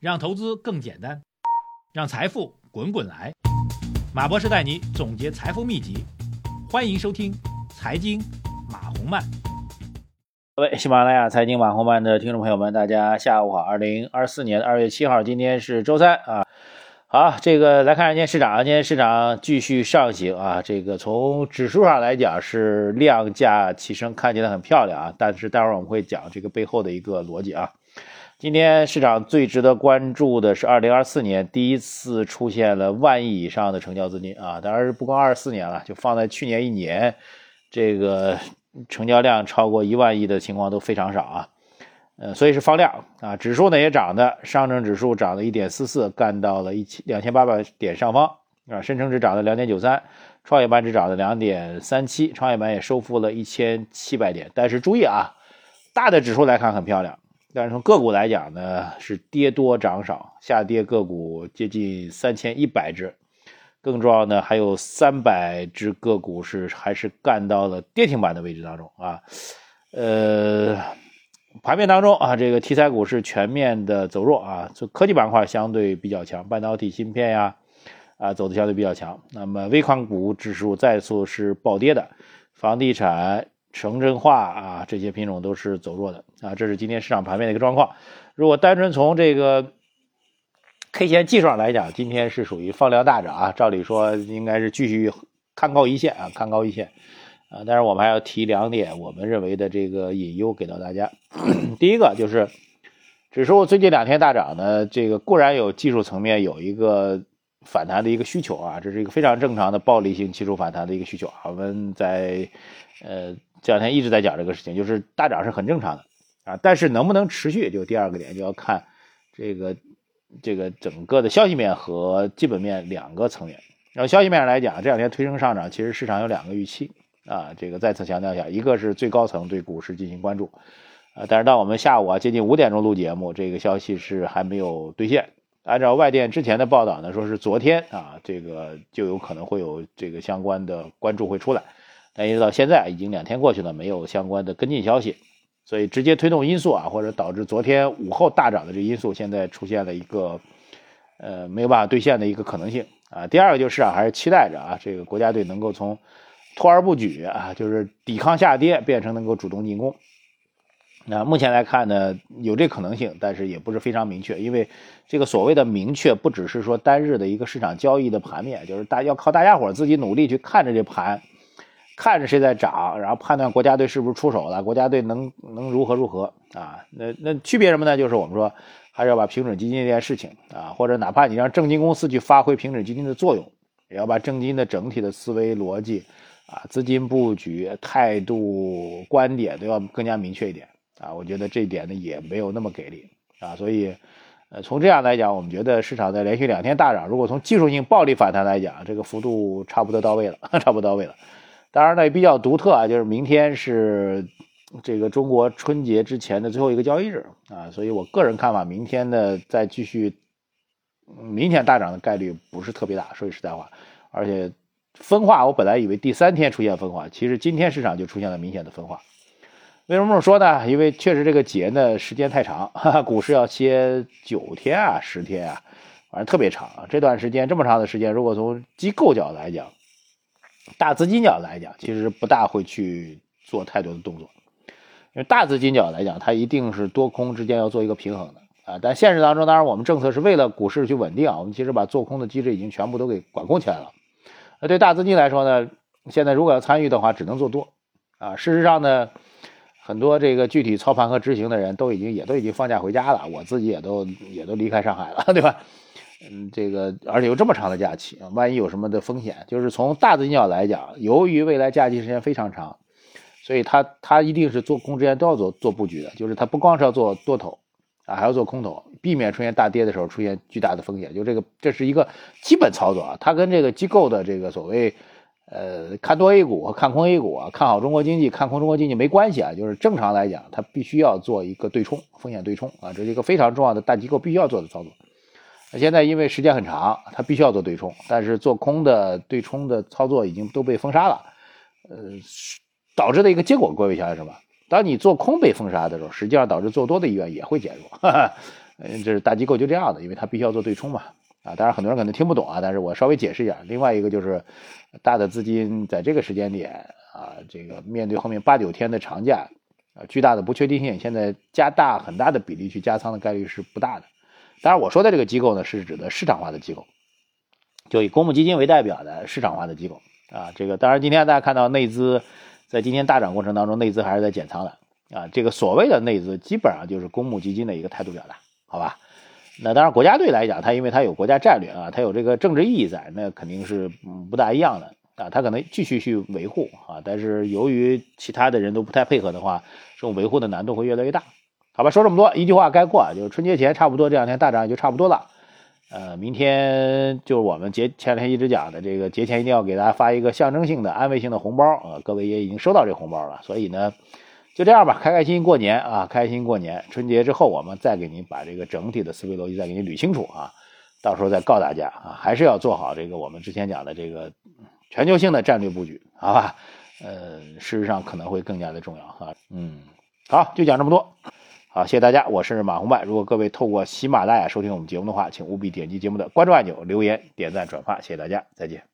让投资更简单，让财富滚滚来。马博士带你总结财富秘籍，欢迎收听《财经马红漫》。各位喜马拉雅财经马红漫的听众朋友们，大家下午好。二零二四年二月七号，今天是周三啊。好，这个来看今天市场，今天市场继续上行啊。这个从指数上来讲是量价齐升，看起来很漂亮啊。但是待会儿我们会讲这个背后的一个逻辑啊。今天市场最值得关注的是二零二四年第一次出现了万亿以上的成交资金啊。当然不光二四年了，就放在去年一年，这个成交量超过一万亿的情况都非常少啊。呃，所以是放量啊，指数呢也涨的，上证指数涨了一点四四，干到了一千两千八百点上方啊，深成指涨了两点九三，创业板指涨了两点三七，创业板也收复了一千七百点。但是注意啊，大的指数来看很漂亮，但是从个股来讲呢，是跌多涨少，下跌个股接近三千一百只，更重要的还有三百只个股是还是干到了跌停板的位置当中啊，呃。盘面当中啊，这个题材股是全面的走弱啊，就科技板块相对比较强，半导体芯片呀，啊走的相对比较强。那么微矿股指数再次是暴跌的，房地产、城镇化啊这些品种都是走弱的啊，这是今天市场盘面的一个状况。如果单纯从这个 K 线技术上来讲，今天是属于放量大涨啊，照理说应该是继续看高一线啊，看高一线。啊，但是我们还要提两点，我们认为的这个隐忧给到大家。第一个就是，指数最近两天大涨呢，这个固然有技术层面有一个反弹的一个需求啊，这是一个非常正常的暴力性技术反弹的一个需求。我们在呃这两天一直在讲这个事情，就是大涨是很正常的啊，但是能不能持续，就第二个点就要看这个这个整个的消息面和基本面两个层面。然后消息面上来讲，这两天推升上涨，其实市场有两个预期。啊，这个再次强调一下，一个是最高层对股市进行关注，啊，但是到我们下午啊接近五点钟录节目，这个消息是还没有兑现。按照外电之前的报道呢，说是昨天啊，这个就有可能会有这个相关的关注会出来，但一直到现在已经两天过去了，没有相关的跟进消息，所以直接推动因素啊，或者导致昨天午后大涨的这因素，现在出现了一个呃没有办法兑现的一个可能性啊。第二个就是啊，还是期待着啊，这个国家队能够从拖而不举啊，就是抵抗下跌，变成能够主动进攻。那目前来看呢，有这可能性，但是也不是非常明确。因为这个所谓的明确，不只是说单日的一个市场交易的盘面，就是大要靠大家伙自己努力去看着这盘，看着谁在涨，然后判断国家队是不是出手了，国家队能能如何如何啊？那那区别什么呢？就是我们说还是要把平准基金这件事情啊，或者哪怕你让证金公司去发挥平准基金的作用，也要把证金的整体的思维逻辑。啊，资金布局、态度、观点都要更加明确一点啊！我觉得这一点呢也没有那么给力啊，所以，呃，从这样来讲，我们觉得市场在连续两天大涨，如果从技术性暴力反弹来讲，这个幅度差不多到位了，差不多到位了。当然呢，也比较独特啊，就是明天是这个中国春节之前的最后一个交易日啊，所以我个人看法，明天呢再继续明显大涨的概率不是特别大，说句实在话，而且。分化，我本来以为第三天出现分化，其实今天市场就出现了明显的分化。为什么这么说呢？因为确实这个节呢时间太长，哈哈，股市要歇九天啊，十天啊，反正特别长啊。这段时间这么长的时间，如果从机构角度来讲，大资金角来讲，其实不大会去做太多的动作。因为大资金角来讲，它一定是多空之间要做一个平衡的啊。但现实当中，当然我们政策是为了股市去稳定啊，我们其实把做空的机制已经全部都给管控起来了。那对大资金来说呢，现在如果要参与的话，只能做多，啊，事实上呢，很多这个具体操盘和执行的人都已经也都已经放假回家了，我自己也都也都离开上海了，对吧？嗯，这个而且有这么长的假期，万一有什么的风险，就是从大资金角来讲，由于未来假期时间非常长，所以他他一定是做空之前都要做做布局的，就是他不光是要做多头。啊，还要做空头，避免出现大跌的时候出现巨大的风险。就这个，这是一个基本操作啊。它跟这个机构的这个所谓，呃，看多 A 股和看空 A 股啊，看好中国经济、看空中国经济没关系啊。就是正常来讲，它必须要做一个对冲，风险对冲啊，这是一个非常重要的大机构必须要做的操作。那现在因为时间很长，它必须要做对冲，但是做空的对冲的操作已经都被封杀了，呃，导致的一个结果，各位想想什么？当你做空被封杀的时候，实际上导致做多的意愿也会减弱，嗯，这是大机构就这样的，因为它必须要做对冲嘛。啊，当然很多人可能听不懂啊，但是我稍微解释一下。另外一个就是大的资金在这个时间点啊，这个面对后面八九天的长假啊，巨大的不确定性，现在加大很大的比例去加仓的概率是不大的。当然我说的这个机构呢，是指的市场化的机构，就以公募基金为代表的市场化的机构啊。这个当然今天大家看到内资在今天大涨过程当中，内资还是在减仓的啊。这个所谓的内资基本上就是公募基金的一个态度表达，好吧？那当然，国家队来讲，它因为它有国家战略啊，它有这个政治意义在，那肯定是不大一样的啊。它可能继续去维护啊，但是由于其他的人都不太配合的话，这种维护的难度会越来越大。好吧，说这么多，一句话概括啊，就是春节前差不多这两天大涨也就差不多了。呃，明天就是我们节前两天一直讲的这个节前一定要给大家发一个象征性的安慰性的红包啊，各位也已经收到这红包了，所以呢。就这样吧，开开心心过年啊！开心过年，春节之后我们再给您把这个整体的思维逻辑再给您捋清楚啊！到时候再告大家啊，还是要做好这个我们之前讲的这个全球性的战略布局，好吧？呃，事实上可能会更加的重要哈。嗯，好，就讲这么多。好，谢谢大家，我是马红漫。如果各位透过喜马拉雅收听我们节目的话，请务必点击节目的关注按钮、留言、点赞、转发，谢谢大家，再见。